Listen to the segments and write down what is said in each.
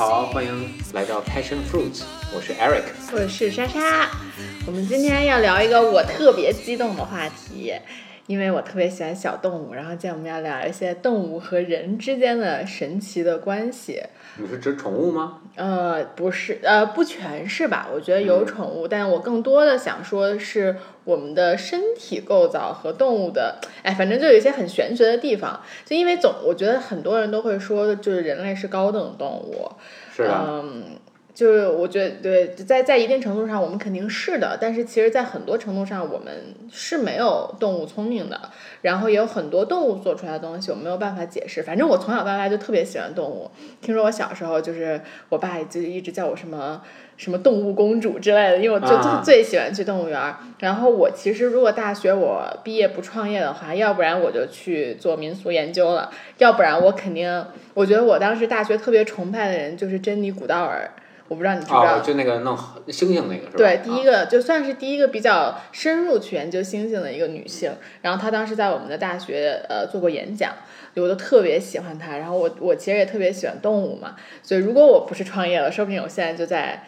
好，欢迎来到 Passion Fruit，我是 Eric，我是莎莎。我们今天要聊一个我特别激动的话题，因为我特别喜欢小动物，然后今天我们要聊一些动物和人之间的神奇的关系。你是指宠物吗？呃，不是，呃，不全是吧？我觉得有宠物，但我更多的想说的是我们的身体构造和动物的，哎，反正就有一些很玄学的地方。就因为总，我觉得很多人都会说，就是人类是高等动物，嗯。就是我觉得对，在在一定程度上我们肯定是的，但是其实，在很多程度上我们是没有动物聪明的。然后也有很多动物做出来的东西我没有办法解释。反正我从小到大就特别喜欢动物。听说我小时候就是我爸就一直叫我什么什么动物公主之类的，因为我就就最喜欢去动物园。然后我其实如果大学我毕业不创业的话，要不然我就去做民俗研究了，要不然我肯定我觉得我当时大学特别崇拜的人就是珍妮古道尔。我不知道你知不知道，就那个弄星星那个是吧？对，第一个就算是第一个比较深入去研究星星的一个女性。然后她当时在我们的大学呃做过演讲，我都特别喜欢她。然后我我其实也特别喜欢动物嘛，所以如果我不是创业了，说不定我现在就在。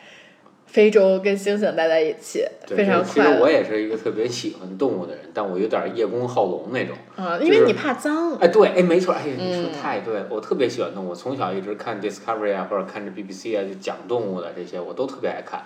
非洲跟猩猩待在一起，非常快。其实我也是一个特别喜欢动物的人，但我有点叶公好龙那种。啊，因为你怕脏。哎，对，哎，没错，哎，你说太对，我特别喜欢动物，从小一直看 Discovery 啊，或者看着 BBC 啊，就讲动物的这些，我都特别爱看。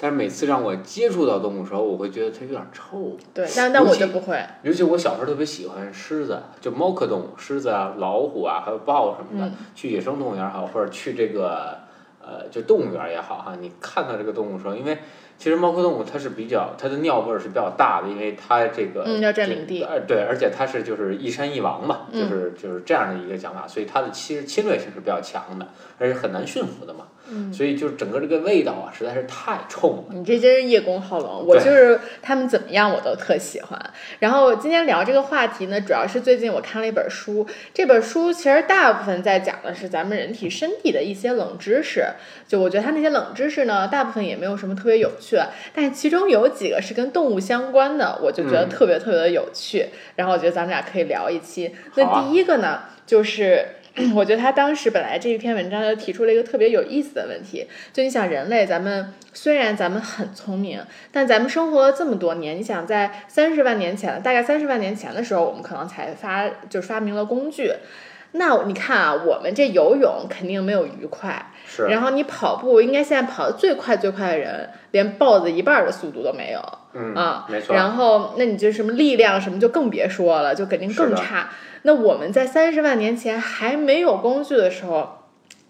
但是每次让我接触到动物的时候，我会觉得它有点臭。对，但但我就不会。尤其我小时候特别喜欢狮子，就猫科动物，狮子啊、老虎啊，还有豹什么的，去野生动物园好，或者去这个。呃，就动物园也好哈，你看到这个动物的时候，因为其实猫科动物它是比较它的尿味儿是比较大的，因为它这个嗯要占领地，呃对，而且它是就是一山一王嘛，就是就是这样的一个讲法，所以它的其实侵略性是比较强的，而且很难驯服的嘛。所以就是整个这个味道啊，实在是太冲了。你这真是叶公好龙，我就是他们怎么样我都特喜欢。然后今天聊这个话题呢，主要是最近我看了一本书，这本书其实大部分在讲的是咱们人体身体的一些冷知识。就我觉得它那些冷知识呢，大部分也没有什么特别有趣，但是其中有几个是跟动物相关的，我就觉得特别特别的有趣。然后我觉得咱们俩可以聊一期。那第一个呢，就是。我觉得他当时本来这一篇文章就提出了一个特别有意思的问题，就你想人类，咱们虽然咱们很聪明，但咱们生活了这么多年，你想在三十万年前，大概三十万年前的时候，我们可能才发就发明了工具。那你看啊，我们这游泳肯定没有鱼快，是。然后你跑步，应该现在跑的最快最快的人，连豹子一半的速度都没有，嗯啊，没错。然后那你就什么力量什么就更别说了，就肯定更差。那我们在三十万年前还没有工具的时候，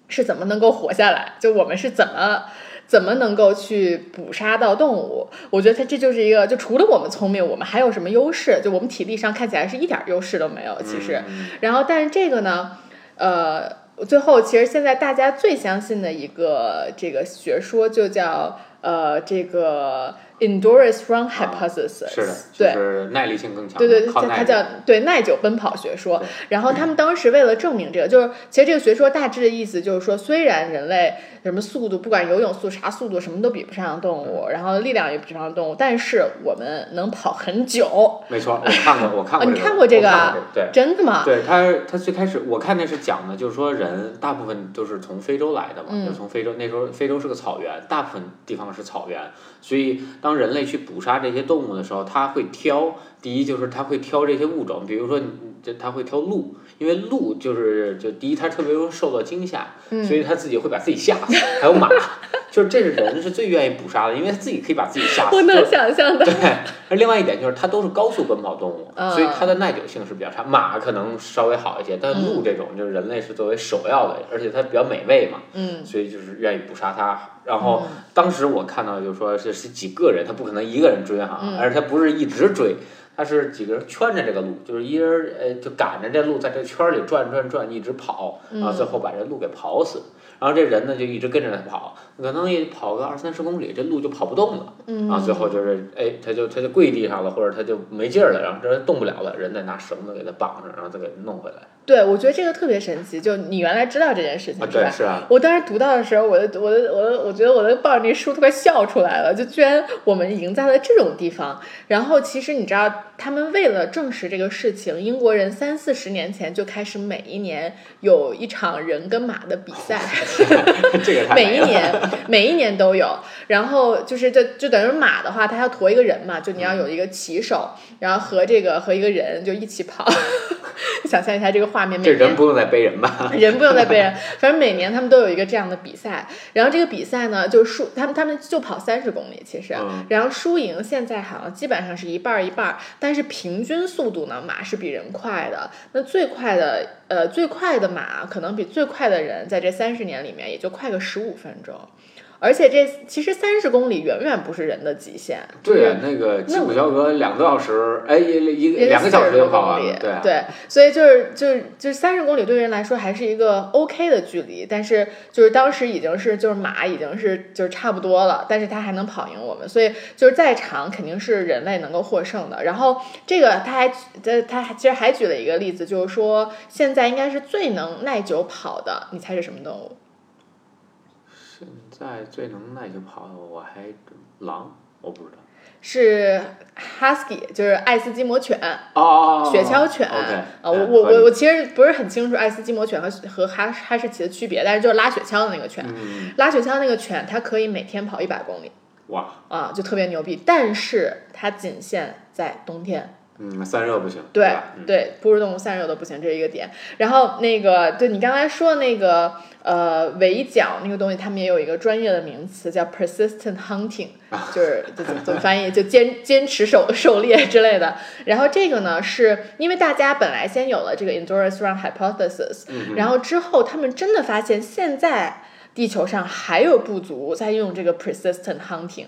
是怎么能够活下来？就我们是怎么怎么能够去捕杀到动物？我觉得它这就是一个，就除了我们聪明，我们还有什么优势？就我们体力上看起来是一点优势都没有，其实。然后，但是这个呢，呃，最后其实现在大家最相信的一个这个学说就叫呃这个。Endurance run hypothesis 是的，就是耐力性更强。对对对，它叫对耐久奔跑学说。然后他们当时为了证明这个，就是其实这个学说大致的意思就是说，虽然人类什么速度，不管游泳速啥速度，什么都比不上动物，然后力量也比不上动物，但是我们能跑很久。没错，我看过，我看过。你看过这个啊？对，真的吗？对他，他最开始我看那是讲的，就是说人大部分都是从非洲来的嘛，就从非洲那时候非洲是个草原，大部分地方是草原，所以。当人类去捕杀这些动物的时候，他会挑，第一就是他会挑这些物种，比如说，就他会挑鹿，因为鹿就是就第一，它特别容易受到惊吓，所以他自己会把自己吓死。还有马，就是这是人是最愿意捕杀的，因为他自己可以把自己吓死。不能想象的。对，而另外一点就是它都是高速奔跑动物，所以它的耐久性是比较差。马可能稍微好一些，但鹿这种就是人类是作为首要的，而且它比较美味嘛，嗯，所以就是愿意捕杀它。然后当时我看到就是说是是几个人，他不可能一个人追哈，而且他不是一直追，他是几个人圈着这个鹿，就是一人呃就赶着这鹿在这圈里转转转，一直跑，然后最后把这鹿给跑死。然后这人呢就一直跟着他跑，可能也跑个二三十公里，这鹿就跑不动了。然后最后就是哎，他就他就跪地上了，或者他就没劲儿了，然后这人动不了了，人再拿绳子给他绑上，然后再给弄回来。对，我觉得这个特别神奇。就你原来知道这件事情啊，是吧？对，是啊，我当时读到的时候，我的我的我的，我觉得我都抱着那书都快笑出来了。就居然我们已经在了这种地方。然后其实你知道，他们为了证实这个事情，英国人三四十年前就开始每一年有一场人跟马的比赛，这个太每一年每一年都有。然后就是这就等于马的话，它要驮一个人嘛，就你要有一个骑手，然后和这个和一个人就一起跑。想象一下这个画面，这人不用再背人吧？人不用再背人，反正每年他们都有一个这样的比赛。然后这个比赛呢，就输他们他们就跑三十公里，其实，嗯然后输赢现在好像基本上是一半儿一半儿，但是平均速度呢，马是比人快的。那最快的呃最快的马可能比最快的人在这三十年里面也就快个十五分钟。而且这其实三十公里远远不是人的极限，对呀，那个吉普乔格两个多小时，哎，一一个两个小时就跑完了，对啊，对，所以就是就是就是三十公里对人来说还是一个 OK 的距离，但是就是当时已经是就是马已经是就是差不多了，但是它还能跑赢我们，所以就是再长肯定是人类能够获胜的。然后这个他还他他还其实还举了一个例子，就是说现在应该是最能耐久跑的，你猜是什么动物？现在最能耐就跑的我还狼，我不知道。是 husky，就是爱斯基摩犬。哦雪橇犬啊，哎我我我我其实不是很清楚爱斯基摩犬和和哈哈士奇的区别，但是就是拉雪橇的那个犬，嗯，拉雪橇那个犬它可以每天跑一百公里哇，啊，就特别牛逼，但是它仅限在冬天。嗯，散热不行，对对，哺乳动物散热都不行，这是一个点。然后那个，对你刚才说那个呃围剿那个东西，他们也有一个专业的名词叫 persistent hunting，就是就怎么怎么翻译，就坚坚持狩狩猎之类的。然后这个呢，是因为大家本来先有了这个 endurance run hypothesis，嗯然后之后他们真的发现现在地球上还有部族在用这个 persistent hunting，、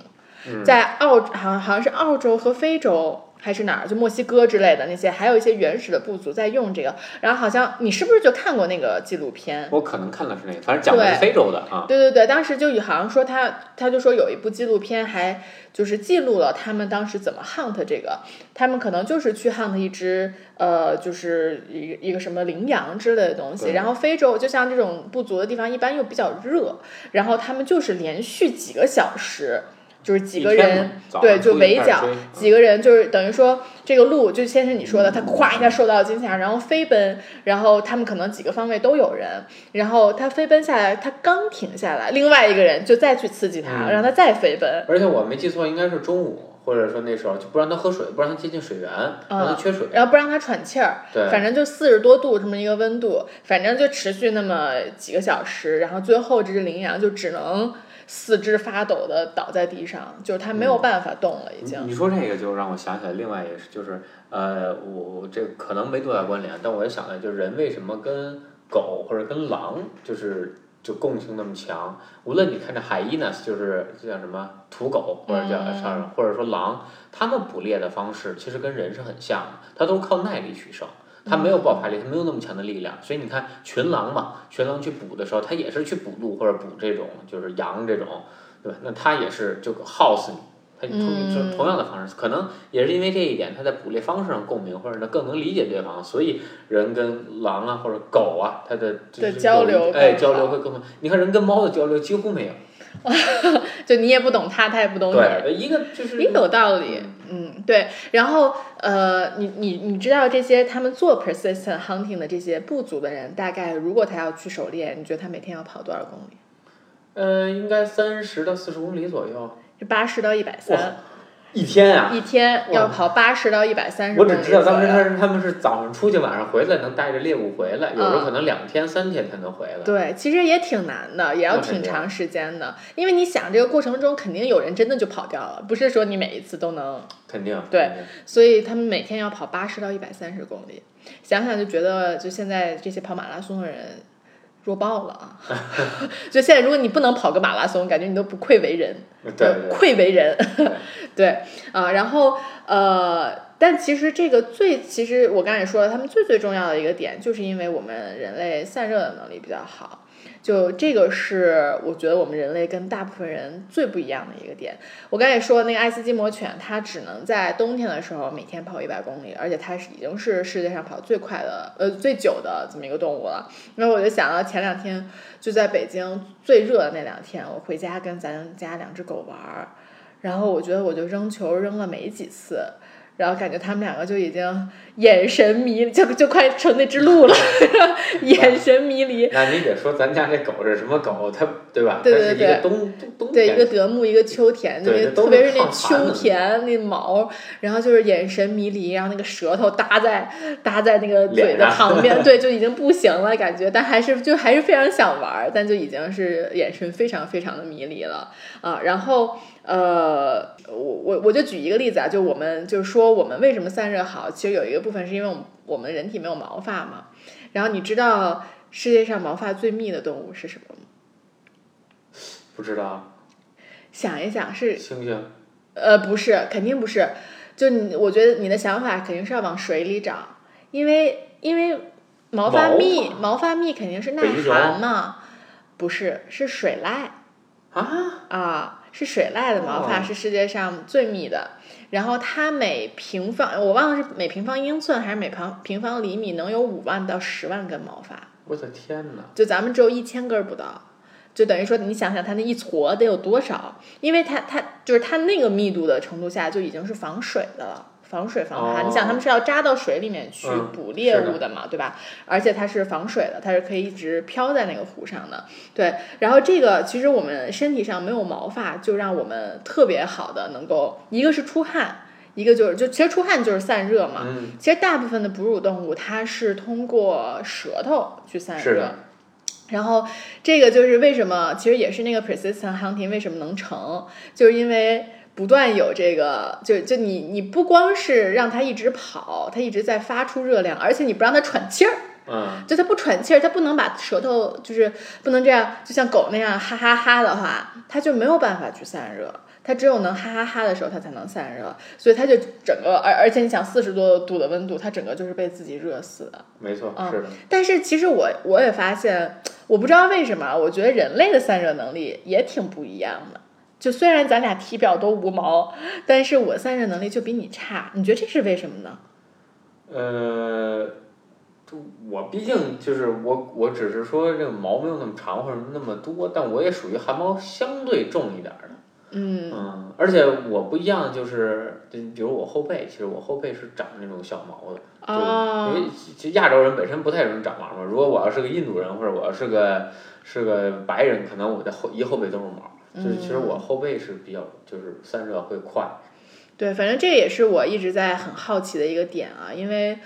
在嗯澳好像好像是澳洲和非洲。还是哪儿？就墨西哥之类的那些，还有一些原始的部族在用这个。然后好像你是不是就看过那个纪录片？我可能看的是那个，反正讲的是非洲的啊。对对对，当时就有好像说他，他就说有一部纪录片还就是记录了他们当时怎么 hunt 这个，他们可能就是去 hunt 一只呃，就是一个一个什么羚羊之类的东西。然后非洲就像这种部族的地方，一般又比较热，然后他们就是连续几个小时。就是几个人对，就围剿几个人，就是等于说这个鹿，就先是你说的，它咵一下受到惊吓，然后飞奔，然后他们可能几个方位都有人，然后它飞奔下来，它刚停下来，另外一个人就再去刺激它，嗯让它再飞奔。而且我没记错，应该是中午，或者说那时候就不让它喝水，不让它接近水源，让它缺水。然后不让它喘气儿，对反正就四十多度这么一个温度，反正就持续那么几个小时，然后最后这只羚羊就只能四肢发抖的倒在地上，就是它没有办法动了，已经。你你说这个就让我想起来，另外也是就是呃，我我这可能没多大关联，但我也想了，就是人为什么跟狗或者跟狼就是就共性那么强？无论你看这海伊呢，就是叫什么土狗或者叫嗯上、或者说狼，它们捕猎的方式其实跟人是很像的，它都是靠耐力取胜。它没有爆发力，它没有那么强的力量，所以你看群狼嘛，群狼去捕的时候，它也是去捕鹿或者捕这种就是羊这种，对吧？那它也是就耗死你，它同嗯同样的方式，可能也是因为这一点，它在捕猎方式上共鸣，或者呢更能理解对方，所以人跟狼啊或者狗啊，它的交流哎交流会更好。你看人跟猫的交流几乎没有，就你也不懂他，他也不懂你。对，一个就是也有道理，嗯，对。然后，呃，你你你知道这些他们做 persistent hunting 的这些部族的人，大概如果他要去狩猎，你觉得他每天要跑多少公里？呃，应该三十到四十公里左右是八十到一百三，一天啊。一天要跑八十到一百三十公里我只知道当时他是他们是早上出去，晚上回来能带着猎物回来，有时候嗯可能两天三天才能回来。对，其实也挺难的，也要挺长时间的，因为你想这个过程中肯定有人真的就跑掉了，不是说你每一次都能，肯定。对所以他们每天要跑八十到一百三十公里，想想就觉得就现在这些跑马拉松的人。弱爆了啊！就现在，如果你不能跑个马拉松，感觉你都不愧为人，对愧为人。对啊，然后呃，但其实这个最，其实我刚才也说了，他们最最重要的一个点，就是因为我们人类散热的能力比较好。就这个是我觉得我们人类跟大部分人最不一样的一个点。我刚才也说那个爱斯基摩犬，它只能在冬天的时候每天跑一百公里，而且它是已经是世界上跑最快的呃最久的这么一个动物了。然后我就想到前两天就在北京最热的那两天，我回家跟咱家两只狗玩儿，然后我觉得我就扔球扔了没几次。然后感觉他们两个就已经眼神迷，就就快成那只鹿了，眼神迷离。那你得说咱家那狗是什么狗？它对吧？对对对，对一个德牧，一个秋田，对，特别是那秋田那毛，然后就是眼神迷离，然后那个舌头搭在搭在那个嘴的旁边，对，就已经不行了感觉，但还是就还是非常想玩，但就已经是眼神非常非常的迷离了啊，然后。呃，我我我就举一个例子啊，就我们就是说我们为什么散热好，其实有一个部分是因为我们我们人体没有毛发嘛。然后你知道世界上毛发最密的动物是什么吗？不知道。想一想是猩猩。呃，不是，肯定不是。就你，我觉得你的想法肯定是要往水里长，因为因为毛发密，毛发密肯定是耐寒嘛。不是，是水濑。啊啊。是水濑的毛发是世界上最密的，然后它每平方我忘了是每平方英寸还是每平平方厘米能有五万到十万根毛发。我的天哪！就咱们只有一千根不到，就等于说你想想它那一撮得有多少？因为它它就是它那个密度的程度下就已经是防水的了。防水防寒，你想他们是要扎到水里面去捕猎物的嘛，对吧？而且它是防水的，它是可以一直漂在那个湖上的。对，然后这个其实我们身体上没有毛发，就让我们特别好的能够，一个是出汗，一个就是就其实出汗就是散热嘛。嗯。其实大部分的哺乳动物它是通过舌头去散热，然后这个就是为什么其实也是那个 persistent hunting 为什么能成，就是因为。不断有这个，就就你你不光是让它一直跑，它一直在发出热量，而且你不让它喘气儿，嗯，就它不喘气儿，它不能把舌头就是不能这样，就像狗那样哈哈哈的话，它就没有办法去散热，它只有能哈哈哈的时候，它才能散热，所以它就整个，而而且你想四十多度的温度，它整个就是被自己热死的，没错，是的。但是其实我我也发现，我不知道为什么，我觉得人类的散热能力也挺不一样的。就虽然咱俩体表都无毛，但是我散热能力就比你差，你觉得这是为什么呢？呃，我毕竟就是我，我只是说这个毛没有那么长或者那么多，但我也属于汗毛相对重一点的。嗯。嗯，而且我不一样，就是比如我后背，其实我后背是长那种小毛的。哦。因为其实亚洲人本身不太容易长毛嘛。如果我要是个印度人或者我要是个是个白人，可能我的后一后背都是毛。就是其实我后背是比较就是散热会快，对，反正这也是我一直在很好奇的一个点啊，因为，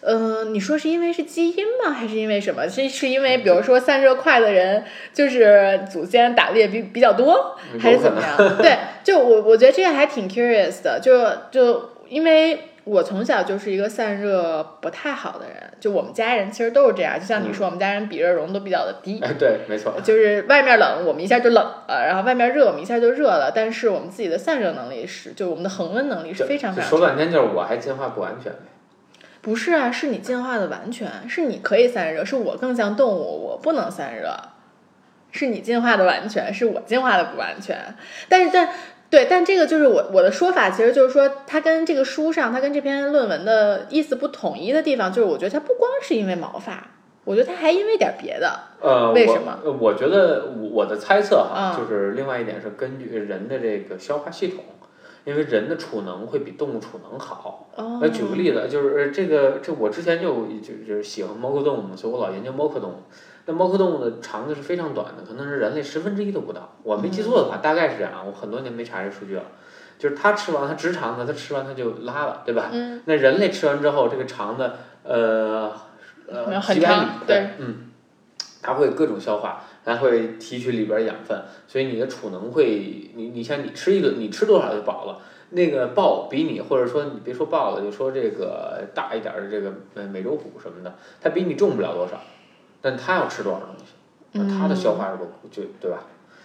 嗯，你说是因为是基因吗？还是因为什么？是是因为比如说散热快的人就是祖先打猎比比较多，还是怎么样？对，就我我觉得这个还挺 curious 的，就就因为。我从小就是一个散热不太好的人，就我们家人其实都是这样。就像你说，我们家人比热容都比较的低。哎，对，没错。就是外面冷，我们一下就冷了；然后外面热，我们一下就热了。但是我们自己的散热能力是，就我们的恒温能力是非常非常。说半天就是我还进化不完全不是啊，是你进化的完全是你可以散热，是我更像动物，我不能散热。是你进化的完全，是我进化的不完全。但是但。对，但这个就是我我的说法，其实就是说，它跟这个书上，它跟这篇论文的意思不统一的地方，就是我觉得它不光是因为毛发，我觉得它还因为点别的。呃，为什么？我觉得我的猜测哈，就是另外一点是根据人的这个消化系统，因为人的储能会比动物储能好。哦。那举个例子，就是这个这我之前就就就是喜欢猫科动物嘛，所以我老研究猫科动物。那猫科动物的肠子是非常短的，可能是人类十分之一都不到。我没记错的话，大概是这样。我很多年没查这数据了。就是它吃完，它直肠子，它吃完它就拉了，对吧？嗯。那人类吃完之后，这个肠子，呃呃，几百米，对，嗯，它会各种消化，它会提取里边养分，所以你的储能会，你你像你吃一顿，你吃多少就饱了。那个豹比你，或者说你别说豹了，就说这个大一点的这个呃美洲虎什么的，它比你重不了多少。但他要吃多少东西，那他的消化是不就对吧？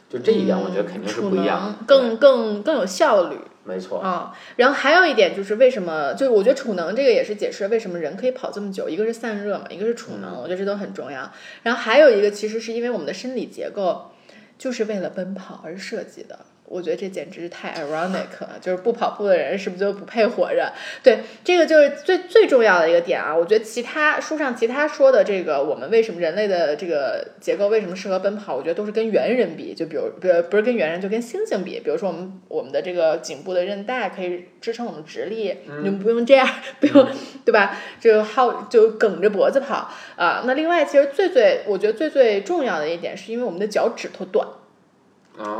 就这一点，我觉得肯定是不一样，更更更有效率。没错啊，然后还有一点就是为什么？就是我觉得储能这个也是解释为什么人可以跑这么久，一个是散热嘛，一个是储能，我觉得这都很重要。然后还有一个其实是因为我们的生理结构就是为了奔跑而设计的。我觉得这简直是太 ironic 了，就是不跑步的人是不是就不配活着？对，这个就是最最重要的一个点啊。我觉得其他书上其他说的这个，我们为什么人类的这个结构为什么适合奔跑？我觉得都是跟猿人比，就比如不不是跟猿人，就跟猩猩比。比如说我们我们的这个颈部的韧带可以支撑我们直立，你们不用这样，不用对吧？就好就梗着脖子跑啊。那另外，其实最最我觉得最最重要的一点，是因为我们的脚趾头短。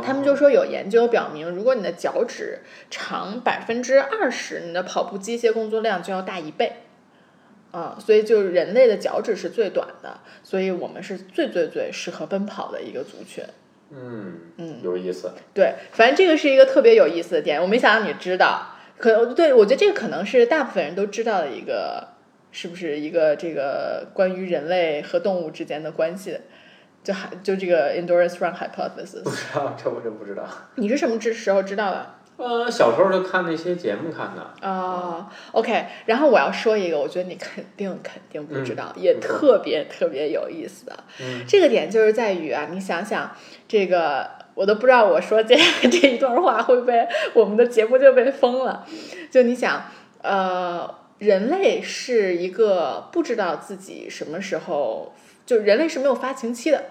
他们就说有研究表明，如果你的脚趾长百分之二十，你的跑步机械工作量就要大一倍。啊，所以就是人类的脚趾是最短的，所以我们是最最最适合奔跑的一个族群。嗯嗯，有意思。对，反正这个是一个特别有意思的点，我没想到你知道。可对我觉得这个可能是大部分人都知道的一个，是不是一个这个关于人类和动物之间的关系？就还就这个 endurance run hypothesis，不知道，这我真不知道。你是什么知时候知道的？呃，小时候就看那些节目看的。啊，OK。然后我要说一个，我觉得你肯定肯定不知道，也特别特别有意思的。嗯。这个点就是在于啊，你想想，这个我都不知道我说这 这一段话会不会我们的节目就被封了。就你想，呃，人类是一个不知道自己什么时候，就人类是没有发情期的。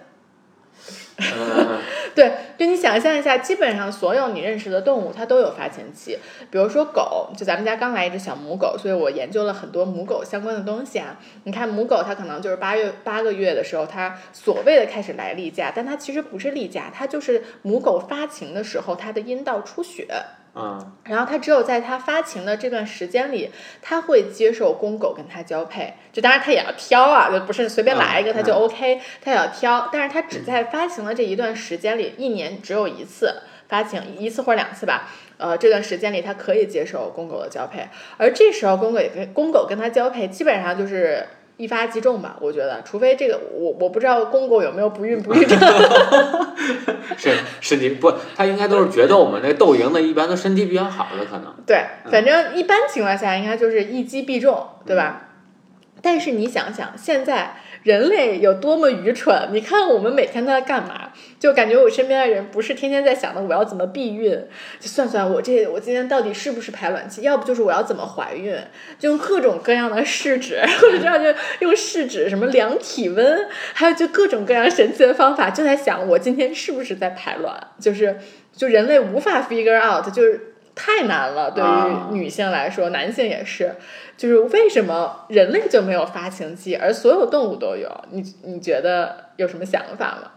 对，就你想象一下，基本上所有你认识的动物，它都有发情期。比如说狗，就咱们家刚来一只小母狗，所以我研究了很多母狗相关的东西啊。你看母狗，它可能就是八月八个月的时候，它所谓的开始来例假，但它其实不是例假，它就是母狗发情的时候，它的阴道出血。嗯，然后它只有在它发情的这段时间里，它会接受公狗跟它交配。就当然它也要挑啊，就不是随便来一个它就 OK，它也要挑。但是它只在发情的这一段时间里，一年只有一次发情，一次或者两次吧。呃，这段时间里它可以接受公狗的交配，而这时候公狗也跟公狗跟它交配，基本上就是。一发即中吧，我觉得，除非这个我我不知道公公有没有不孕不育症。是 是，你不，他应该都是决斗嘛，那斗赢的一般都身体比较好的可能。对，反正一般情况下应该就是一击必中，对吧？但是你想想现在。人类有多么愚蠢？你看我们每天都在干嘛？就感觉我身边的人不是天天在想的我要怎么避孕，就算算我这我今天到底是不是排卵期？要不就是我要怎么怀孕？就用各种各样的试纸，或者这样就用试纸什么量体温，还有就各种各样神奇的方法，就在想我今天是不是在排卵？就是就人类无法 figure out，就是太难了。对于女性来说，男性也是。就是为什么人类就没有发情期，而所有动物都有？你你觉得有什么想法吗？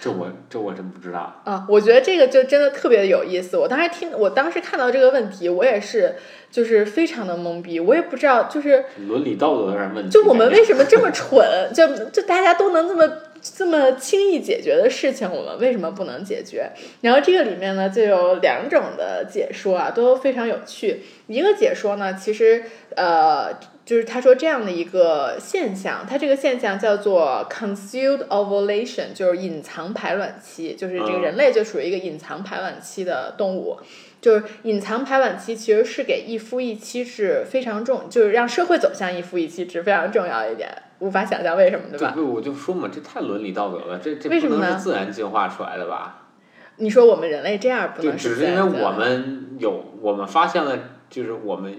这我这我真不知道啊！我觉得这个就真的特别的有意思。我当时听，我当时看到这个问题，我也是就是非常的懵逼。我也不知道，就是伦理道德上问题。就我们为什么这么蠢？就就大家都能这么。这么轻易解决的事情，我们为什么不能解决？然后这个里面呢，就有两种的解说啊，都非常有趣。一个解说呢，其实呃，就是他说这样的一个现象，它这个现象叫做 concealed ovulation，就是隐藏排卵期，就是这个人类就属于一个隐藏排卵期的动物。就是隐藏排卵期其实是给一夫一妻制非常重，就是让社会走向一夫一妻制非常重要一点。无法想象为什么，对吧？对，我就说嘛，这太伦理道德了，这这不能是自然进化出来的吧？你说我们人类这样不能只是因为我们有，我们发现了，就是我们。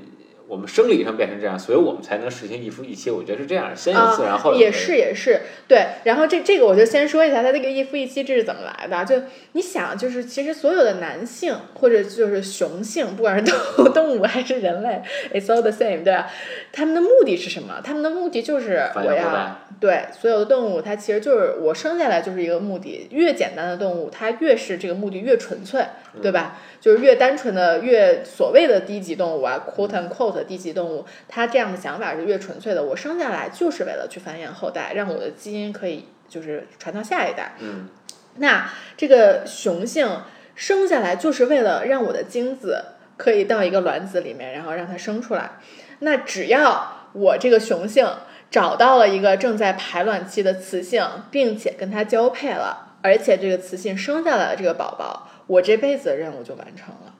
我们生理上变成这样，所以我们才能实行一夫一妻。我觉得是这样，先有自然，后有也是也是对。然后这这个我就先说一下，它这个一夫一妻制是怎么来的？就你想，就是其实所有的男性或者就是雄性，不管是动 动物还是人类，it's all the same，对吧？他们的目的是什么？他们的目的就是我要对所有的动物，它其实就是我生下来就是一个目的。越简单的动物，它越是这个目的越纯粹，对吧？就是越单纯的越所谓的低级动物啊，quote and quote 低级动物，它这样的想法是越纯粹的。我生下来就是为了去繁衍后代，让我的基因可以就是传到下一代。嗯，那这个雄性生下来就是为了让我的精子可以到一个卵子里面，然后让它生出来。那只要我这个雄性找到了一个正在排卵期的雌性，并且跟它交配了。而且这个雌性生下来了这个宝宝，我这辈子的任务就完成了，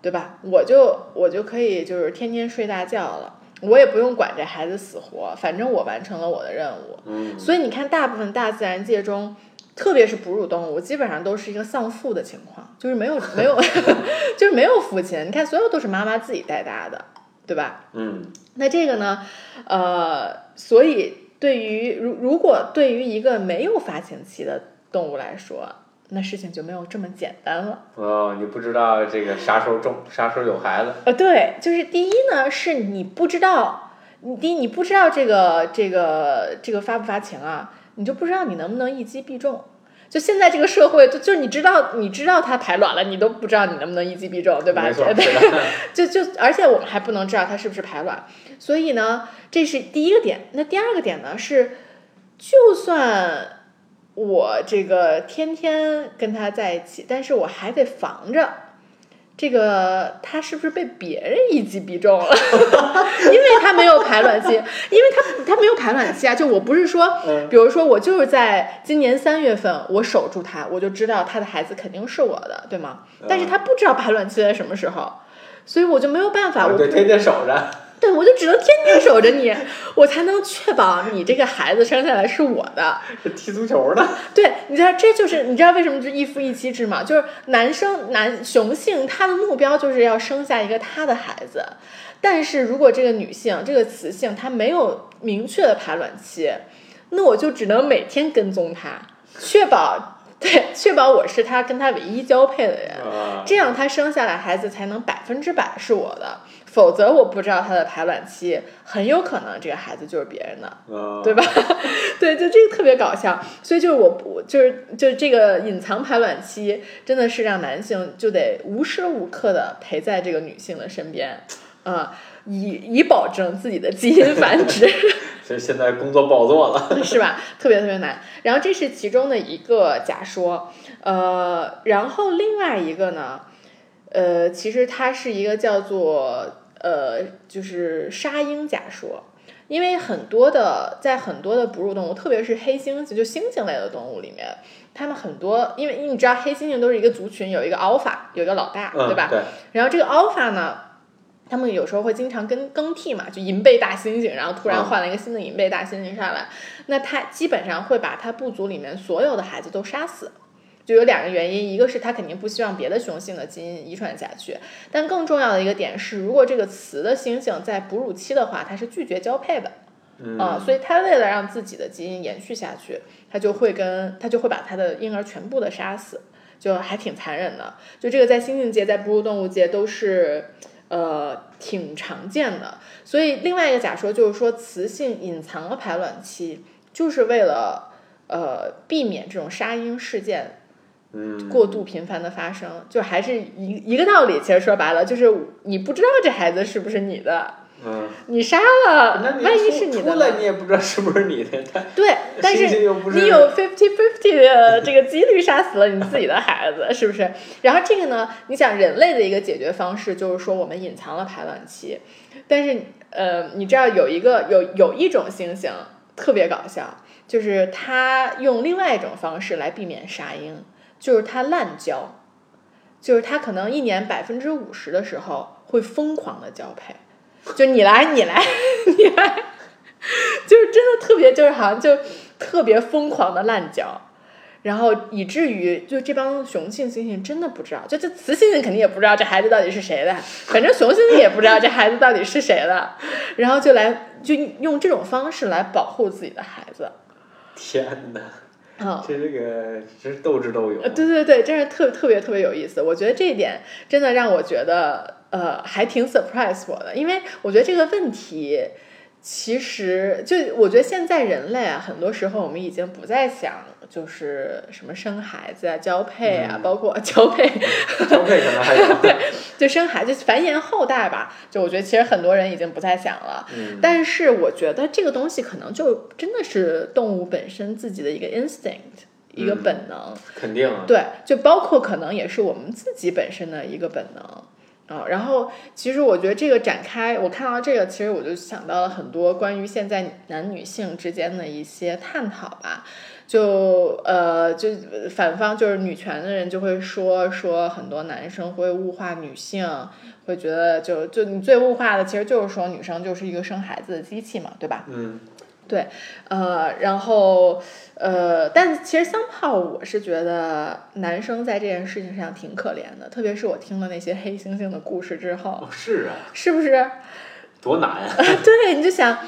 对吧？我就我就可以就是天天睡大觉了，我也不用管这孩子死活，反正我完成了我的任务。嗯，所以你看，大部分大自然界中，特别是哺乳动物，基本上都是一个丧父的情况，就是没有没有，就是没有父亲。你看，所有都是妈妈自己带大的，对吧？嗯，那这个呢，呃，所以对于如如果对于一个没有发情期的动物来说，那事情就没有这么简单了。哦，你不知道这个啥时候种，啥时候有孩子。呃，对，就是第一呢，是你不知道，你第一你不知道这个这个这个发不发情啊，你就不知道你能不能一击必中。就现在这个社会，就就是你知道你知道它排卵了，你都不知道你能不能一击必中，对吧？没错，对。就就而且我们还不能知道它是不是排卵，所以呢，这是第一个点。那第二个点呢是，就算我这个天天跟他在一起，但是我还得防着。这个他是不是被别人一击必中了？因为他没有排卵期，因为他他没有排卵期啊。就我不是说，嗯比如说我就是在今年三月份我守住他，我就知道他的孩子肯定是我的，对吗？但是他不知道排卵期在什么时候，所以我就没有办法，我就，天天守着。对我就只能天天守着你，我才能确保你这个孩子生下来是我的。这踢足球呢？对，你知道这就是你知道为什么是一夫一妻制吗？就是男生男雄性他的目标就是要生下一个他的孩子，但是如果这个女性这个雌性她没有明确的排卵期，那我就只能每天跟踪她，确保对确保我是他跟他唯一交配的人。啊，这样他生下来孩子才能百分之百是我的，否则我不知道他的排卵期，很有可能这个孩子就是别人的，啊对吧？对，就这个特别搞笑，所以就是我不就是就是这个隐藏排卵期，真的是让男性就得无时无刻的陪在这个女性的身边，啊、以以保证自己的基因繁殖。所以现在工作不好做了。是吧？特别特别难。然后这是其中的一个假说，呃，然后另外一个呢，呃，其实它是一个叫做呃，就是沙鹰假说。因为很多的在很多的哺乳动物，特别是黑猩猩，就猩猩类的动物里面，它们很多，因为你知道黑猩猩都是一个族群，有一个 alpha，有一个老大，嗯，对吧？对，然后这个 alpha 呢，他们有时候会经常跟更替嘛，就银背大猩猩，然后突然嗯换了一个新的银背大猩猩上来，那他基本上会把他部族里面所有的孩子都杀死。就有两个原因，一个是他肯定不希望别的雄性的基因遗传下去，但更重要的一个点是，如果这个雌的猩猩在哺乳期的话，它是拒绝交配的。嗯啊、所以他为了让自己的基因延续下去，他就会跟他就会把他的婴儿全部的杀死，就还挺残忍的。就这个在猩猩界、在哺乳动物界都是呃挺常见的。所以另外一个假说就是说，雌性隐藏了排卵期，就是为了呃避免这种杀婴事件嗯，过度频繁的发生，就还是一一个道理。其实说白了，就是你不知道这孩子是不是你的，嗯，你杀了，万一是你的呢？出来，你也不知道是不是你的，他 对，但是你有 fifty fifty 的这个几率杀死了你自己的孩子，是不是？然后这个呢，你想人类的一个解决方式就是说我们隐藏了排卵期，但是呃，你知道有一个有有一种猩猩特别搞笑，就是它用另外一种方式来避免杀婴，就是它滥交，就是它可能一年百分之五十的时候会疯狂的交配，就你来你来 你来。就是真的特别，就是好像就特别疯狂的滥交，然后以至于就这帮雄性猩猩真的不知道，就这雌猩猩肯定也不知道这孩子到底是谁的，反正雄猩猩也不知道这孩子到底是谁的，然后就来就用这种方式来保护自己的孩子，天哪，啊、这这个这是斗智斗勇呃，。对对对，真是特特别特别有意思。我觉得这一点真的让我觉得，呃，还挺 surprise 我的，因为我觉得这个问题其实就我觉得现在人类啊，很多时候我们已经不再想就是什么生孩子啊、交配啊，嗯包括交配，交配可能还有。就生孩子、繁衍后代吧。就我觉得其实很多人已经不再想了。嗯，但是我觉得这个东西可能就真的是动物本身自己的一个 instinct，一个嗯本能。肯定啊。对，就包括可能也是我们自己本身的一个本能，啊、然后其实我觉得这个展开，我看到这个，其实我就想到了很多关于现在男女性之间的一些探讨吧。就呃，就反方就是女权的人就会说说很多男生会物化女性，会觉得就就你最物化的其实就是说女生就是一个生孩子的机器嘛，对吧？嗯，对，呃，然后呃，但其实三炮我是觉得男生在这件事情上挺可怜的，特别是我听了那些黑猩猩的故事之后哦，，是啊，是不是？多难啊！对，你就想，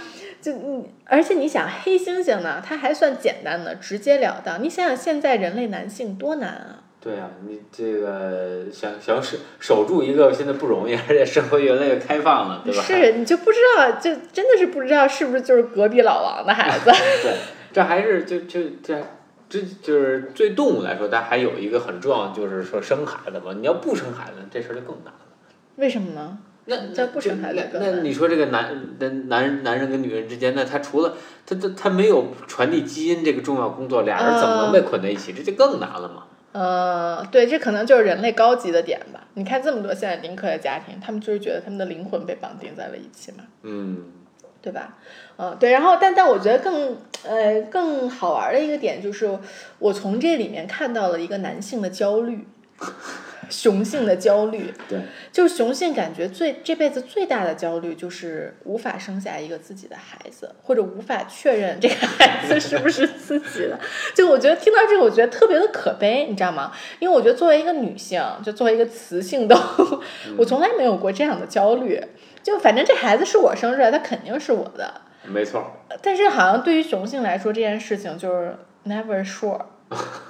就你，而且你想黑猩猩呢，它还算简单的，直截了当。你想想现在人类男性多难啊！对啊，你这个想想守守住一个现在不容易，而且社会越来越开放了，对吧？是，你就不知道，就真的是不知道是不是就是隔壁老王的孩子。对，这还是就就这这就是对动物来说，它还有一个很重要，就是说生孩子嘛。你要不生孩子，这事儿就更难了。为什么呢？那这不生孩子那那你说这个男男男男人跟女人之间，那他除了他他他没有传递基因这个重要工作，俩人怎么能被捆在一起？这就更难了嘛。呃，对，这可能就是人类高级的点吧。你看这么多现在林克的家庭，他们就是觉得他们的灵魂被绑定在了一起嘛。嗯，对吧？嗯，对，然后但但我觉得更呃更好玩的一个点就是，我从这里面看到了一个男性的焦虑，雄性的焦虑，对，就是雄性感觉最这辈子最大的焦虑就是无法生下一个自己的孩子，或者无法确认这个孩子是不是自己的。就我觉得听到这个，我觉得特别的可悲，你知道吗？因为我觉得作为一个女性，就作为一个雌性动物，我从来没有过这样的焦虑。就反正这孩子是我生出来，他肯定是我的。没错。但是好像对于雄性来说，这件事情就是 never sure。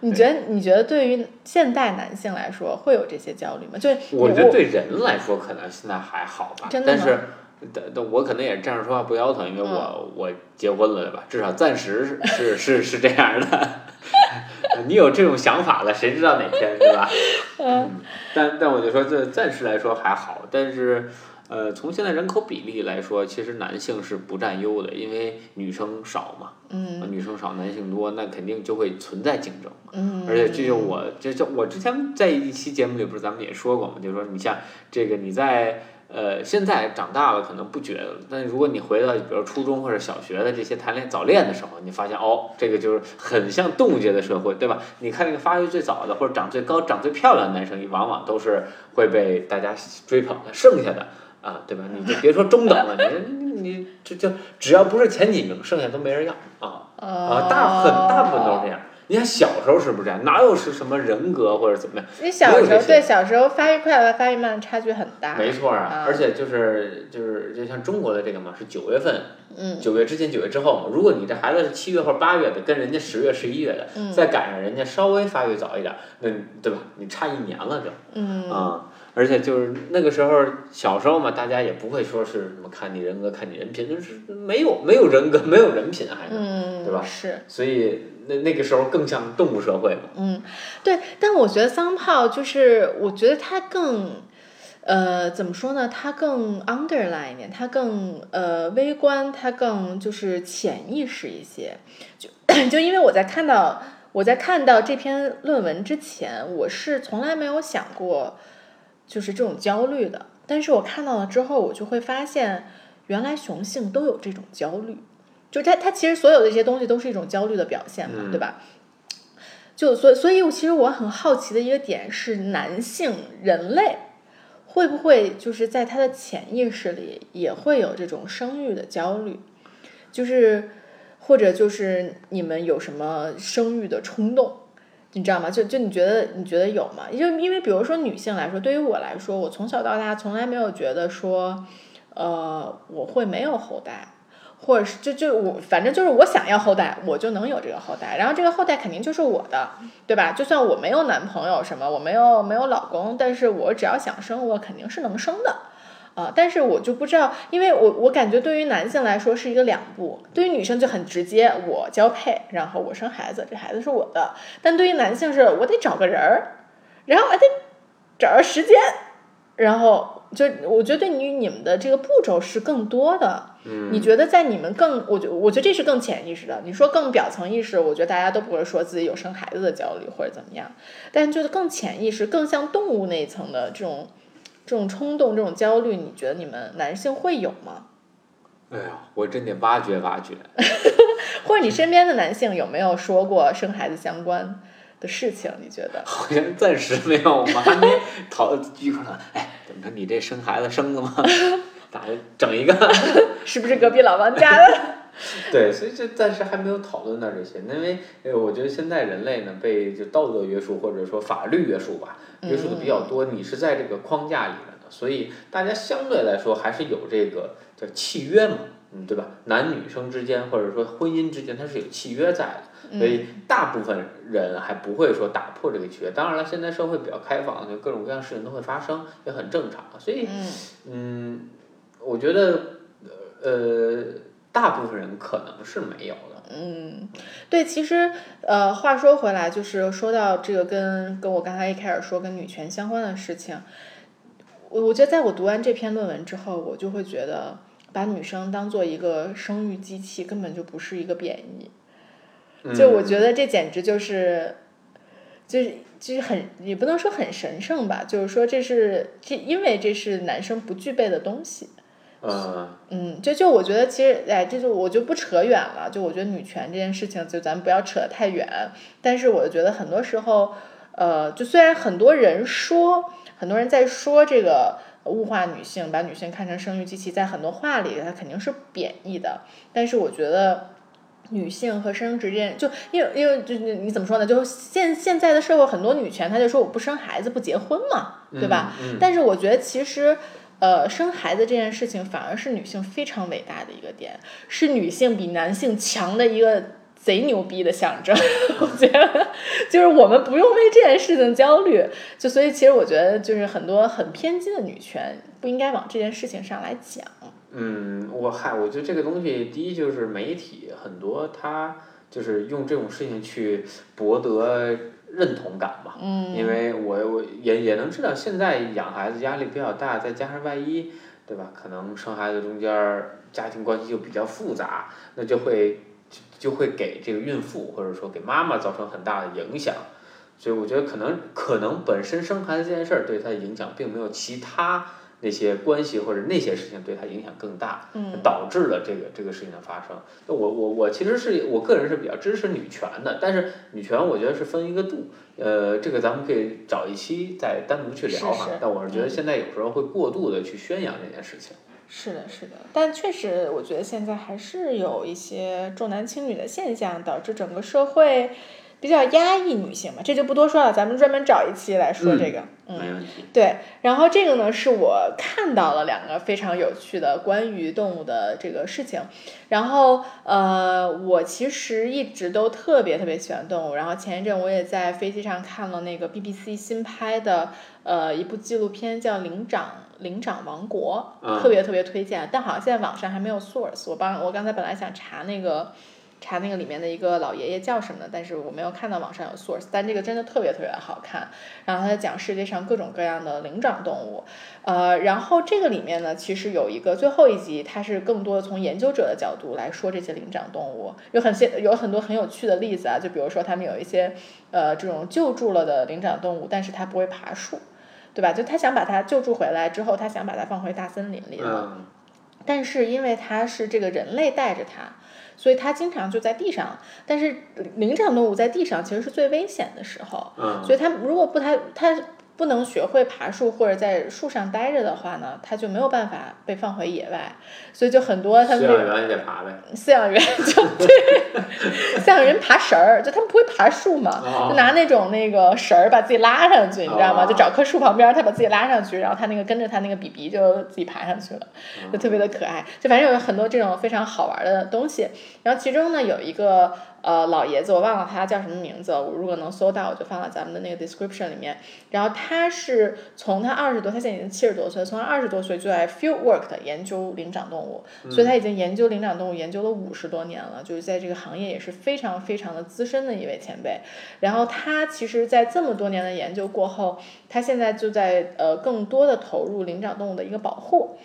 你觉得？你觉得对于现代男性来说，会有这些焦虑吗？就是我觉得对人来说可能现在还好吧，真的吗但是。但但我可能也是站着说话不腰疼，因为我、我结婚了，对吧？至少暂时是是是是这样的。你有这种想法了，谁知道哪天，对吧？嗯，但但我就说，这暂时来说还好，但是呃，从现在人口比例来说，其实男性是不占优的，因为女生少嘛，嗯女生少，男性多，那肯定就会存在竞争。嗯，而且这就我这就我之前在一期节目里不是咱们也说过嘛，就是说你像这个你在呃现在长大了可能不觉得，但如果你回到比如初中或者小学的这些谈恋早恋的时候，你发现哦，这个就是很像动物界的社会，对吧？你看那个发育最早的或者长最高、长最漂亮的男生，往往都是会被大家追捧的，剩下的。啊，对吧？你就别说中等了，你你这就只要不是前几名，剩下都没人要啊。啊，啊大很大部分都是这样。你看小时候是不是这样？哪有是什么人格或者怎么样？你小时候对小时候发育快和发育慢差距很大。没错啊啊，而且就是就是就像中国的这个嘛，是九月份，嗯九月之前九月之后嘛。如果你这孩子是七月或八月的，跟人家十月十一月的，嗯再赶上人家稍微发育早一点，那对吧？你差一年了就嗯啊。而且就是那个时候，小时候嘛，大家也不会说是什么看你人格、看你人品，就是没有没有人格、没有人品，还是，嗯，对吧是。所以那那个时候更像动物社会嘛。嗯，对，但我觉得桑炮就是，我觉得它更，呃，怎么说呢？它更 underline 一点，它更呃微观，它更就是潜意识一些。就 就因为我在看到我在看到这篇论文之前，我是从来没有想过就是这种焦虑的，但是我看到了之后，我就会发现，原来雄性都有这种焦虑。就它，它其实所有的这些东西都是一种焦虑的表现嘛，嗯对吧？就所以，所以我其实我很好奇的一个点是，男性人类会不会就是在他的潜意识里也会有这种生育的焦虑，就是或者就是你们有什么生育的冲动，你知道吗？就就你觉得你觉得有吗？因为因为比如说女性来说，对于我来说，我从小到大从来没有觉得说，呃，我会没有后代。或者是就就我反正就是我想要后代，我就能有这个后代，然后这个后代肯定就是我的，对吧？就算我没有男朋友什么，我没有没有老公，但是我只要想生，我肯定是能生的，啊、但是我就不知道，因为我我感觉对于男性来说是一个两步，对于女生就很直接，我交配，然后我生孩子，这孩子是我的，但对于男性是我得找个人儿，然后还得找着时间，然后就我觉得对于你们的这个步骤是更多的。嗯，你觉得在你们更，我觉我觉得这是更潜意识的。你说更表层意识，我觉得大家都不会说自己有生孩子的焦虑或者怎么样，但就是更潜意识、更像动物那一层的这种这种冲动、这种焦虑，你觉得你们男性会有吗？哎呀，我真得挖掘挖掘。或者你身边的男性有没有说过生孩子相关的事情？你觉得？好像暂时没有，我们还没讨聚可能。哎，怎么着？你这生孩子生了吗？咋？整一个？是不是隔壁老王家的？对，所以就暂时还没有讨论到这些，因为呃，我觉得现在人类呢被就道德约束或者说法律约束吧，约束的比较多，你是在这个框架里面的，所以大家相对来说还是有这个叫契约嘛，嗯，对吧？男女生之间或者说婚姻之间它是有契约在的，所以大部分人还不会说打破这个契约。当然了，现在社会比较开放，就各种各样事情都会发生，也很正常。所以，嗯，我觉得呃。大部分人可能是没有的。嗯，对，其实呃，话说回来，就是说到这个跟跟我刚才一开始说跟女权相关的事情，我我觉得在我读完这篇论文之后，我就会觉得把女生当做一个生育机器，根本就不是一个贬义。就我觉得这简直就是，就是就是很也不能说很神圣吧，就是说这是这因为这是男生不具备的东西。嗯嗯，就就我觉得其实哎，这就我就不扯远了。就我觉得女权这件事情，就咱们不要扯得太远。但是我觉得很多时候，呃，就虽然很多人说，很多人在说这个物化女性，把女性看成生育机器，在很多话里它肯定是贬义的。但是我觉得女性和生殖这件，就因为因为就你怎么说呢？就现现在的社会很多女权，她就说我不生孩子不结婚嘛，对吧？但是我觉得其实。呃，生孩子这件事情反而是女性非常伟大的一个点，是女性比男性强的一个贼牛逼的象征。我觉得，就是我们不用为这件事情焦虑。就所以，其实我觉得，就是很多很偏激的女权不应该往这件事情上来讲。嗯，我嗨，我觉得这个东西，第一就是媒体很多，他就是用这种事情去博得。认同感吧，因为我我也也能知道，现在养孩子压力比较大，再加上万一，对吧？可能生孩子中间家庭关系就比较复杂，那就会就会给这个孕妇或者说给妈妈造成很大的影响，所以我觉得可能可能本身生孩子这件事儿对她的影响并没有其他。那些关系或者那些事情对他影响更大，导致了这个这个事情的发生。那我我我其实是我个人是比较支持女权的，但是女权我觉得是分一个度，呃，这个咱们可以找一期再单独去聊哈。但我是觉得现在有时候会过度的去宣扬这件事情。是的，是的，但确实我觉得现在还是有一些重男轻女的现象，导致整个社会。比较压抑女性嘛，这就不多说了，咱们专门找一期来说这个。嗯，没问题。对，然后这个呢，是我看到了两个非常有趣的关于动物的这个事情。然后，呃，我其实一直都特别特别喜欢动物。然后前一阵我也在飞机上看了那个 BBC 新拍的呃一部纪录片，叫《灵长灵长王国》，特别特别推荐。但好像现在网上还没有 source。我帮我刚才本来想查那个。查那个里面的一个老爷爷叫什么的，但是我没有看到网上有 source，但这个真的特别特别好看。然后他在讲世界上各种各样的灵长动物，呃，然后这个里面呢，其实有一个最后一集，它是更多的从研究者的角度来说这些灵长动物，有很些有很多很有趣的例子啊，就比如说他们有一些呃这种救助了的灵长动物，但是它不会爬树，对吧？就他想把它救助回来之后，他想把它放回大森林里了，但是因为它是这个人类带着它。所以它经常就在地上，但是灵长动物在地上其实是最危险的时候。嗯，所以它如果不它它。不能学会爬树或者在树上待着的话呢，它就没有办法被放回野外，所以就很多他们饲养员也得爬呗。饲养员 就对，饲养人爬绳儿，就他们不会爬树嘛，就拿那种那个绳儿把自己拉上去，你知道吗？就找棵树旁边，他把自己拉上去，然后他那个跟着他那个比比就自己爬上去了，就特别的可爱。就反正有很多这种非常好玩的东西，然后其中呢有一个。呃，老爷子，我忘了他叫什么名字。我如果能搜到，我就放到咱们的那个 description 里面。然后他是从他二十多，他现在已经七十多岁，从他二十多岁就在 field work 的研究灵长动物，所以他已经研究灵长动物研究了五十多年了，就是在这个行业也是非常非常的资深的一位前辈。然后他其实，在这么多年的研究过后，他现在就在呃更多的投入灵长动物的一个保护。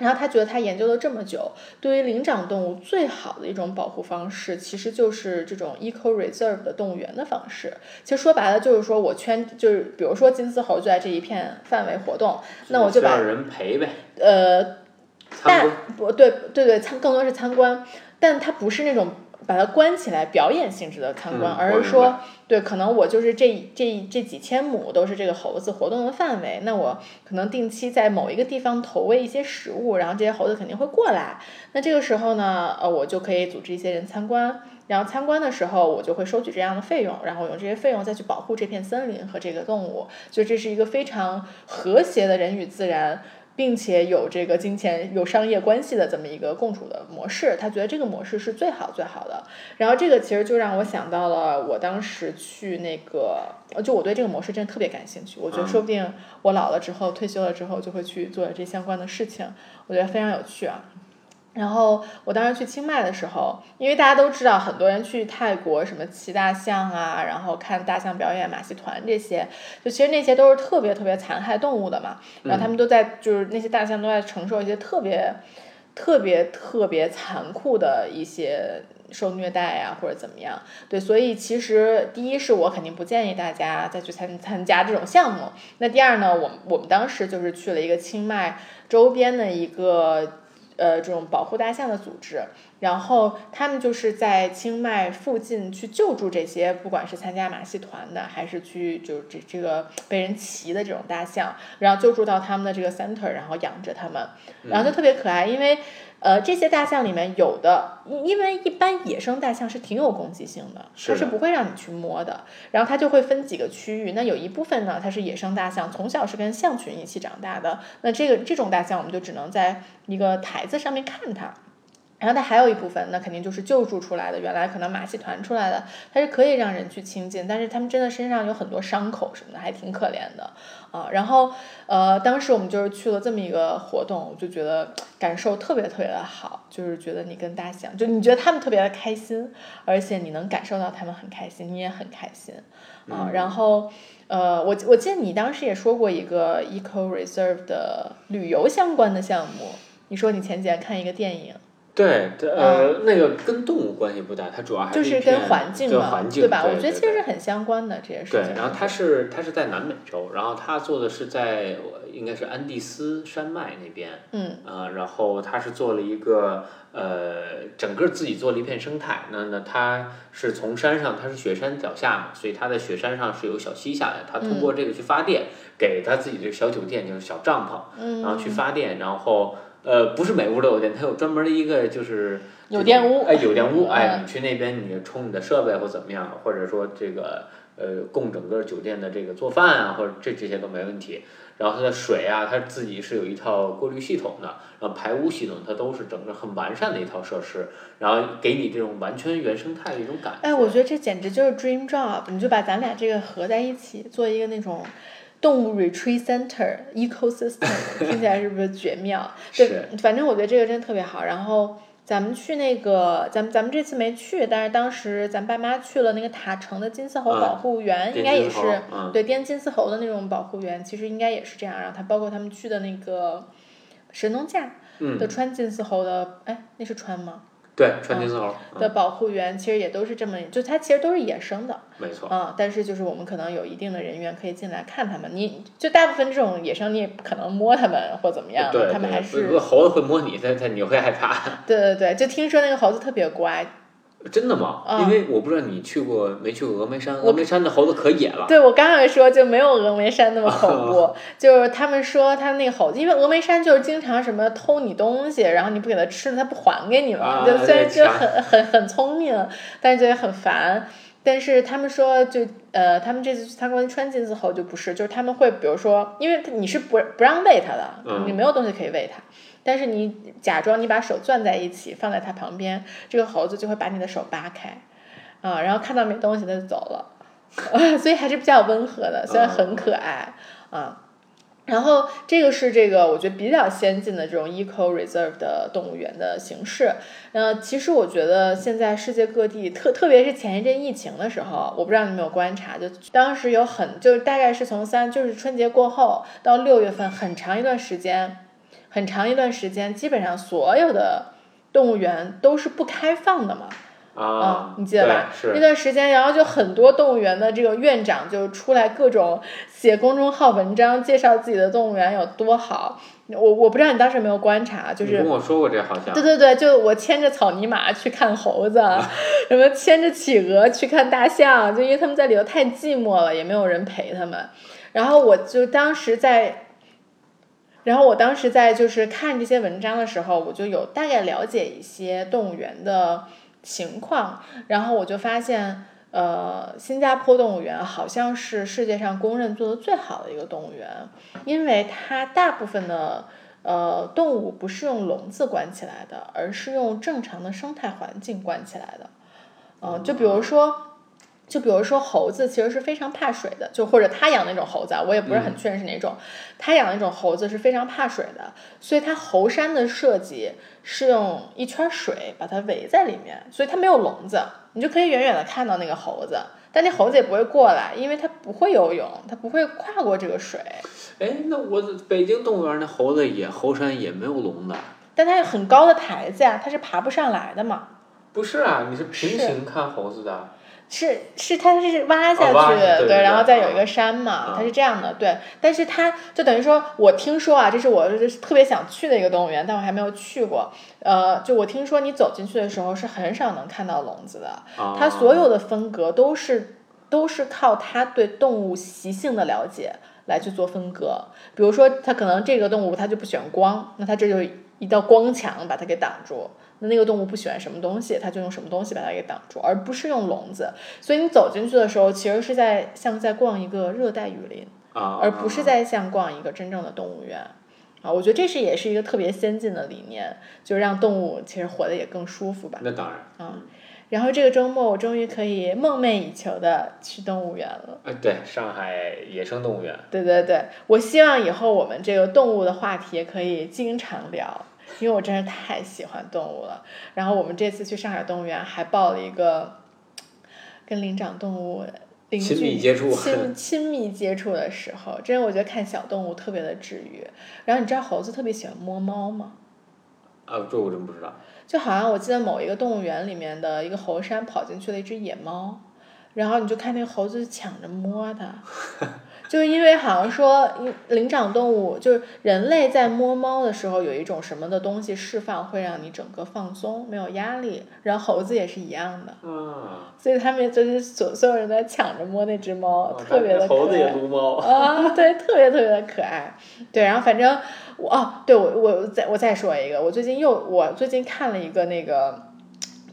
然后他觉得他研究了这么久，对于灵长动物最好的一种保护方式，其实就是这种 eco reserve 的动物园的方式。其实说白了就是说我圈，就是比如说金丝猴就在这一片范围活动，那我就把人陪呗。呃，但不对对对参更多是参观，但它不是那种。把它关起来表演性质的参观，而是说，对，可能我就是这这这几千亩都是这个猴子活动的范围，那我可能定期在某一个地方投喂一些食物，然后这些猴子肯定会过来。那这个时候呢，呃，我就可以组织一些人参观，然后参观的时候我就会收取这样的费用，然后用这些费用再去保护这片森林和这个动物，就这是一个非常和谐的人与自然。并且有这个金钱有商业关系的这么一个共处的模式，他觉得这个模式是最好最好的。然后这个其实就让我想到了我当时去那个，就我对这个模式真的特别感兴趣。我觉得说不定我老了之后退休了之后就会去做这相关的事情，我觉得非常有趣啊。然后我当时去清迈的时候，因为大家都知道，很多人去泰国什么骑大象啊，然后看大象表演、马戏团这些，就其实那些都是特别特别残害动物的嘛。然后他们都在，就是那些大象都在承受一些特别、特别特别残酷的一些受虐待呀，或者怎么样。对，所以其实第一是我肯定不建议大家再去参参加这种项目。那第二呢，我我们当时就是去了一个清迈周边的一个。呃，这种保护大象的组织，然后他们就是在清迈附近去救助这些，不管是参加马戏团的，还是去就是这这个被人骑的这种大象，然后救助到他们的这个 center，然后养着他们，然后就特别可爱，因为。呃，这些大象里面有的，因为一般野生大象是挺有攻击性的，它是不会让你去摸的。然后它就会分几个区域，那有一部分呢，它是野生大象，从小是跟象群一起长大的。那这个这种大象，我们就只能在一个台子上面看它。然后它还有一部分，那肯定就是救助出来的，原来可能马戏团出来的，它是可以让人去亲近，但是他们真的身上有很多伤口什么的，还挺可怜的啊。然后呃，当时我们就是去了这么一个活动，我就觉得感受特别特别的好，就是觉得你跟大象，就你觉得他们特别的开心，而且你能感受到他们很开心，你也很开心啊。然后呃，我我记得你当时也说过一个 eco reserve 的旅游相关的项目，你说你前几天看一个电影。对，呃，那个跟动物关系不大，它主要还是跟环境嘛，对吧？我觉得其实是很相关的这些事情。对，然后它是它是在南美洲，然后它做的是在应该是安第斯山脉那边，嗯，啊，然后它是做了一个呃，整个自己做了一片生态。那那它是从山上，它是雪山脚下嘛，所以它在雪山上是有小溪下来，它通过这个去发电，给它自己这个小酒店就是小帐篷，然后去发电，然后。呃，不是每屋都有电，它有专门的一个就是有电屋，哎，有电屋，哎，你去那边你充你的设备或怎么样，或者说这个呃供整个酒店的这个做饭啊，或者这这些都没问题。然后它的水啊，它自己是有一套过滤系统的，然后排污系统它都是整个很完善的一套设施，然后给你这种完全原生态的一种感觉。哎，我觉得这简直就是 dream job，你就把咱俩这个合在一起，做一个那种。动物 retreat center ecosystem 听起来是不是绝妙？对，反正我觉得这个真的特别好。然后咱们去那个，咱们咱们这次没去，但是当时咱爸妈去了那个塔城的金丝猴保护园，应该也是对滇金丝猴的那种保护园，其实应该也是这样。然后他包括他们去的那个神农架的川金丝猴的，哎，那是川吗？对，川金丝猴的保护员其实也都是这么，就它其实都是野生的，没错。嗯，但是就是我们可能有一定的人员可以进来看它们，你就大部分这种野生你也不可能摸它们或怎么样，它们还是猴子会摸你，它它你会害怕。对对对，就听说那个猴子特别乖。真的吗？因为我不知道你去过没去过峨眉山，峨眉山的猴子可野了。对，我刚才说就没有峨眉山那么恐 怖。就是他们说他那个猴子，因为峨眉山就是经常什么偷你东西，然后你不给他吃了，他不还给你嘛。就虽然就很很很聪明，但是觉得很烦。但是他们说，就呃，他们这次去参观川金丝猴就不是，就是他们会比如说，因为你是不不让喂它的，你没有东西可以喂它。但是你假装你把手攥在一起，放在它旁边，这个猴子就会把你的手扒开，啊，然后看到没东西它就走了，所以还是比较温和的，虽然很可爱啊。然后这个是这个我觉得比较先进的这种 eco reserve 的动物园的形式。呃，其实我觉得现在世界各地，特特别是前一阵疫情的时候，我不知道你有没有观察，就当时有很就是大概是从三就是春节过后到六月份很长一段时间。很长一段时间，基本上所有的动物园都是不开放的嘛。啊，你记得吧？是那段时间，然后就很多动物园的这个院长就出来各种写公众号文章，介绍自己的动物园有多好。我我不知道你当时有没有观察，就是跟我说过这好像。对对对，就我牵着草泥马去看猴子，什么牵着企鹅去看大象，就因为他们在里头太寂寞了，也没有人陪他们。然后我就当时在，然后我当时在就是看这些文章的时候，我就有大概了解一些动物园的。情况，然后我就发现，呃，新加坡动物园好像是世界上公认做的最好的一个动物园，因为它大部分的呃动物不是用笼子关起来的，而是用正常的生态环境关起来的，嗯，就比如说。就比如说猴子其实是非常怕水的，就或者他养那种猴子，啊，我也不是很确认是哪种。他养那种猴子是非常怕水的，所以它猴山的设计是用一圈水把它围在里面，所以它没有笼子，你就可以远远的看到那个猴子，但那猴子也不会过来，因为它不会游泳，它不会跨过这个水。哎，那我北京动物园那猴子也猴山也没有笼子，但它有很高的台子呀，它是爬不上来的嘛。不是啊，你是平行看猴子的。是是，它是挖下去，对，然后再有一个山嘛，它是这样的，对。但是它就等于说，我听说啊，这是我特别想去的一个动物园，但我还没有去过。呃，就我听说，你走进去的时候是很少能看到笼子的，它所有的分隔都是都是靠它对动物习性的了解来去做分隔。比如说，它可能这个动物它就不喜欢光，那它这就一道光墙把它给挡住。那那个动物不喜欢什么东西，它就用什么东西把它给挡住，而不是用笼子。所以你走进去的时候，其实是在像在逛一个热带雨林，而不是在像逛一个真正的动物园。啊，我觉得这是也是一个特别先进的理念，就让动物其实活得也更舒服吧。那当然。嗯，然后这个周末我终于可以梦寐以求的去动物园了。哎，对，上海野生动物园。对对对，我希望以后我们这个动物的话题可以经常聊。因为我真是太喜欢动物了，然后我们这次去上海动物园还报了一个跟灵长动物邻居亲密接触、亲亲密接触的时候，真的我觉得看小动物特别的治愈。然后你知道猴子特别喜欢摸猫吗？啊，这我真不知道。就好像我记得某一个动物园里面的一个猴山跑进去了一只野猫，然后你就看那个猴子抢着摸它。就是因为好像说，灵长动物就是人类在摸猫的时候，有一种什么的东西释放，会让你整个放松，没有压力。然后猴子也是一样的，所以他们就是所所有人在抢着摸那只猫，特别的可爱。猴子也撸猫 啊，对，特别特别的可爱。对，然后反正我哦，对我我再我再说一个，我最近又我最近看了一个那个。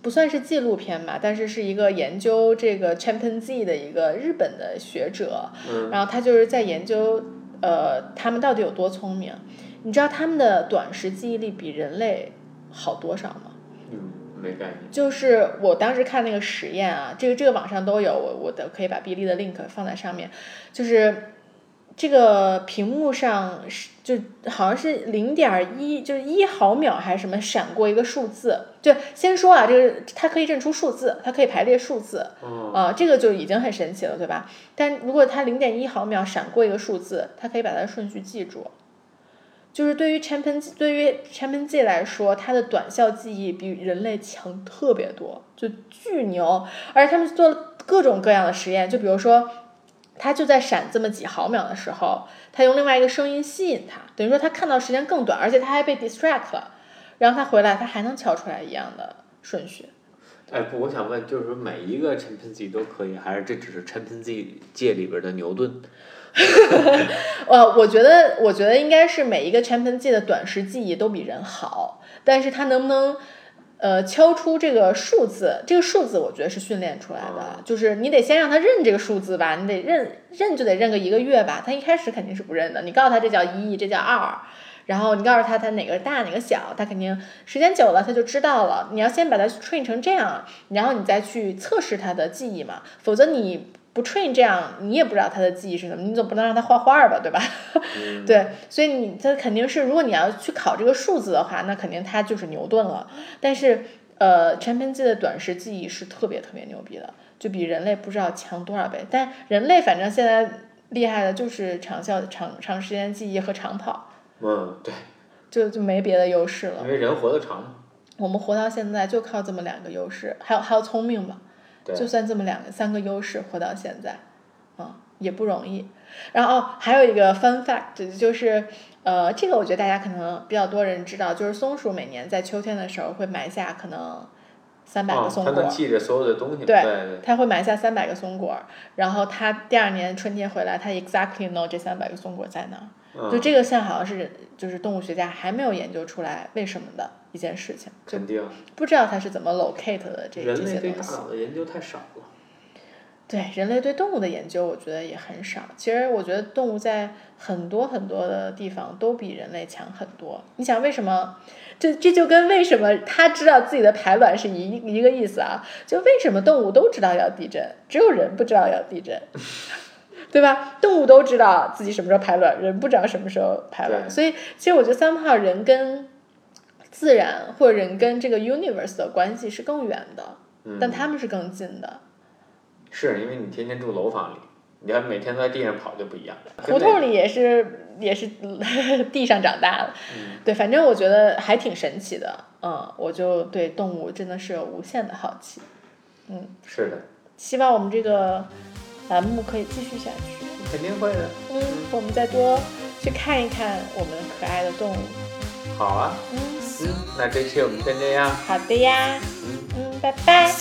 不算是纪录片吧，但是是一个研究这个 chimpanzee 的一个日本的学者，然后他就是在研究呃他们到底有多聪明。你知道他们的短时记忆力比人类好多少吗？嗯，没概念。就是我当时看那个实验啊，这个这个网上都有，我我的可以把比利的 link 放在上面，就是。这个屏幕上是就好像是零点一，就是一毫秒还是什么闪过一个数字。就先说啊，这个它可以认出数字，它可以排列数字，啊，这个就已经很神奇了，对吧？但如果它零点一毫秒闪过一个数字，它可以把它的顺序记住。就是对于 chimpanzee 对于 chimpanzee 来说，它的短效记忆比人类强特别多，就巨牛。而且他们做了各种各样的实验，就比如说。它就在闪这么几毫秒的时候，他用另外一个声音吸引他，等于说他看到时间更短，而且他还被 distract 了，然后他回来，他还能敲出来一样的顺序。哎，不，我想问，就是说每一个 chimpanzee 都可以，还是这只是 chimpanzee 界里边的牛顿？呃，我觉得，我觉得应该是每一个 chimpanzee 的短时记忆都比人好，但是他能不能？呃，敲出这个数字，这个数字我觉得是训练出来的，就是你得先让他认这个数字吧，你得认认就得认个一个月吧，他一开始肯定是不认的。你告诉他这叫一，这叫二，然后你告诉他他哪个大哪个小，他肯定时间久了他就知道了。你要先把它 train 成这样，然后你再去测试他的记忆嘛，否则你。不 train 这样，你也不知道他的记忆是什么，你总不能让他画画吧，对吧？对，所以你他肯定是，如果你要去考这个数字的话，那肯定他就是牛顿了。但是，呃，全篇记的短时记忆是特别特别牛逼的，就比人类不知道强多少倍。但人类反正现在厉害的就是长效、长长时间记忆和长跑。嗯，对。就就没别的优势了因。为人活得长嘛。我们活到现在就靠这么两个优势，还有还有聪明吧，对就算这么两个三个优势活到现在，嗯，也不容易。然后，还有一个 fun fact 就是，呃，这个我觉得大家可能比较多人知道，就是松鼠每年在秋天的时候会埋下可能三百个啊，松果，他能记着所有的东西。对对对。它会埋下三百个松果，然后他第二年春天回来，他 exactly know 这三百个松果在哪儿。嗯就这个现在好像是就是动物学家还没有研究出来为什么的一件事情，就肯定，不知道他是怎么 locate 的这人这类对大些东西。脑的研究太少了。对人类对动物的研究，我觉得也很少。其实我觉得动物在很多很多的地方都比人类强很多。你想为什么？这这就跟为什么它知道自己的排卵是一一个意思啊？就为什么动物都知道要地震，只有人不知道要地震，对吧？动物都知道自己什么时候排卵，人不知道什么时候排卵。所以其实我觉得 somehow 人跟自然或者人跟这个 universe 的关系是更远的，嗯。但他们是更近的。是因为你天天住楼房里，你要每天都在地上跑就不一样。胡同里也是也是 地上长大的，对，反正我觉得还挺神奇的，嗯，我就对动物真的是有无限的好奇，嗯是的，希望我们这个栏目可以继续下去，肯定会的。嗯，我们再多去看一看我们可爱的动物，好啊，嗯，嗯，那这期我们先这样。好的呀，嗯。嗯，拜拜。